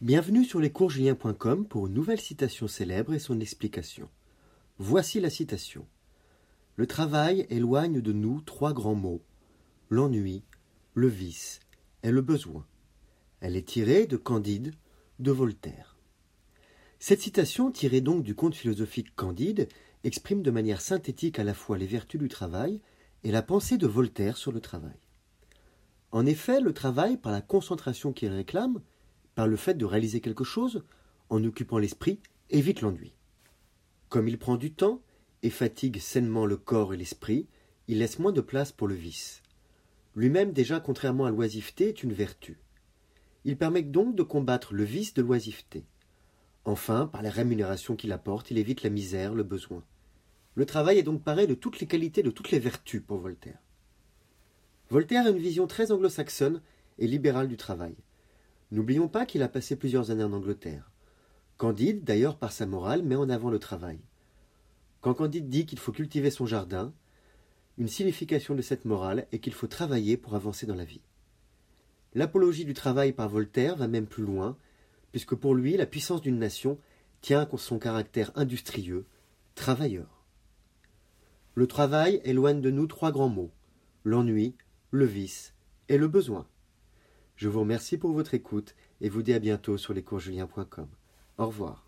Bienvenue sur lescoursjulien.com pour une nouvelle citation célèbre et son explication. Voici la citation. Le travail éloigne de nous trois grands mots l'ennui, le vice et le besoin. Elle est tirée de Candide de Voltaire. Cette citation, tirée donc du conte philosophique Candide, exprime de manière synthétique à la fois les vertus du travail et la pensée de Voltaire sur le travail. En effet, le travail, par la concentration qu'il réclame, par le fait de réaliser quelque chose, en occupant l'esprit, évite l'ennui. Comme il prend du temps et fatigue sainement le corps et l'esprit, il laisse moins de place pour le vice. Lui-même déjà, contrairement à l'oisiveté, est une vertu. Il permet donc de combattre le vice de l'oisiveté. Enfin, par la rémunération qu'il apporte, il évite la misère, le besoin. Le travail est donc pareil de toutes les qualités, de toutes les vertus pour Voltaire. Voltaire a une vision très anglo-saxonne et libérale du travail. N'oublions pas qu'il a passé plusieurs années en Angleterre. Candide, d'ailleurs par sa morale, met en avant le travail. Quand Candide dit qu'il faut cultiver son jardin, une signification de cette morale est qu'il faut travailler pour avancer dans la vie. L'apologie du travail par Voltaire va même plus loin puisque pour lui la puissance d'une nation tient à son caractère industrieux, travailleur. Le travail éloigne de nous trois grands mots l'ennui, le vice et le besoin. Je vous remercie pour votre écoute et vous dis à bientôt sur lescoursjulien.com. Au revoir.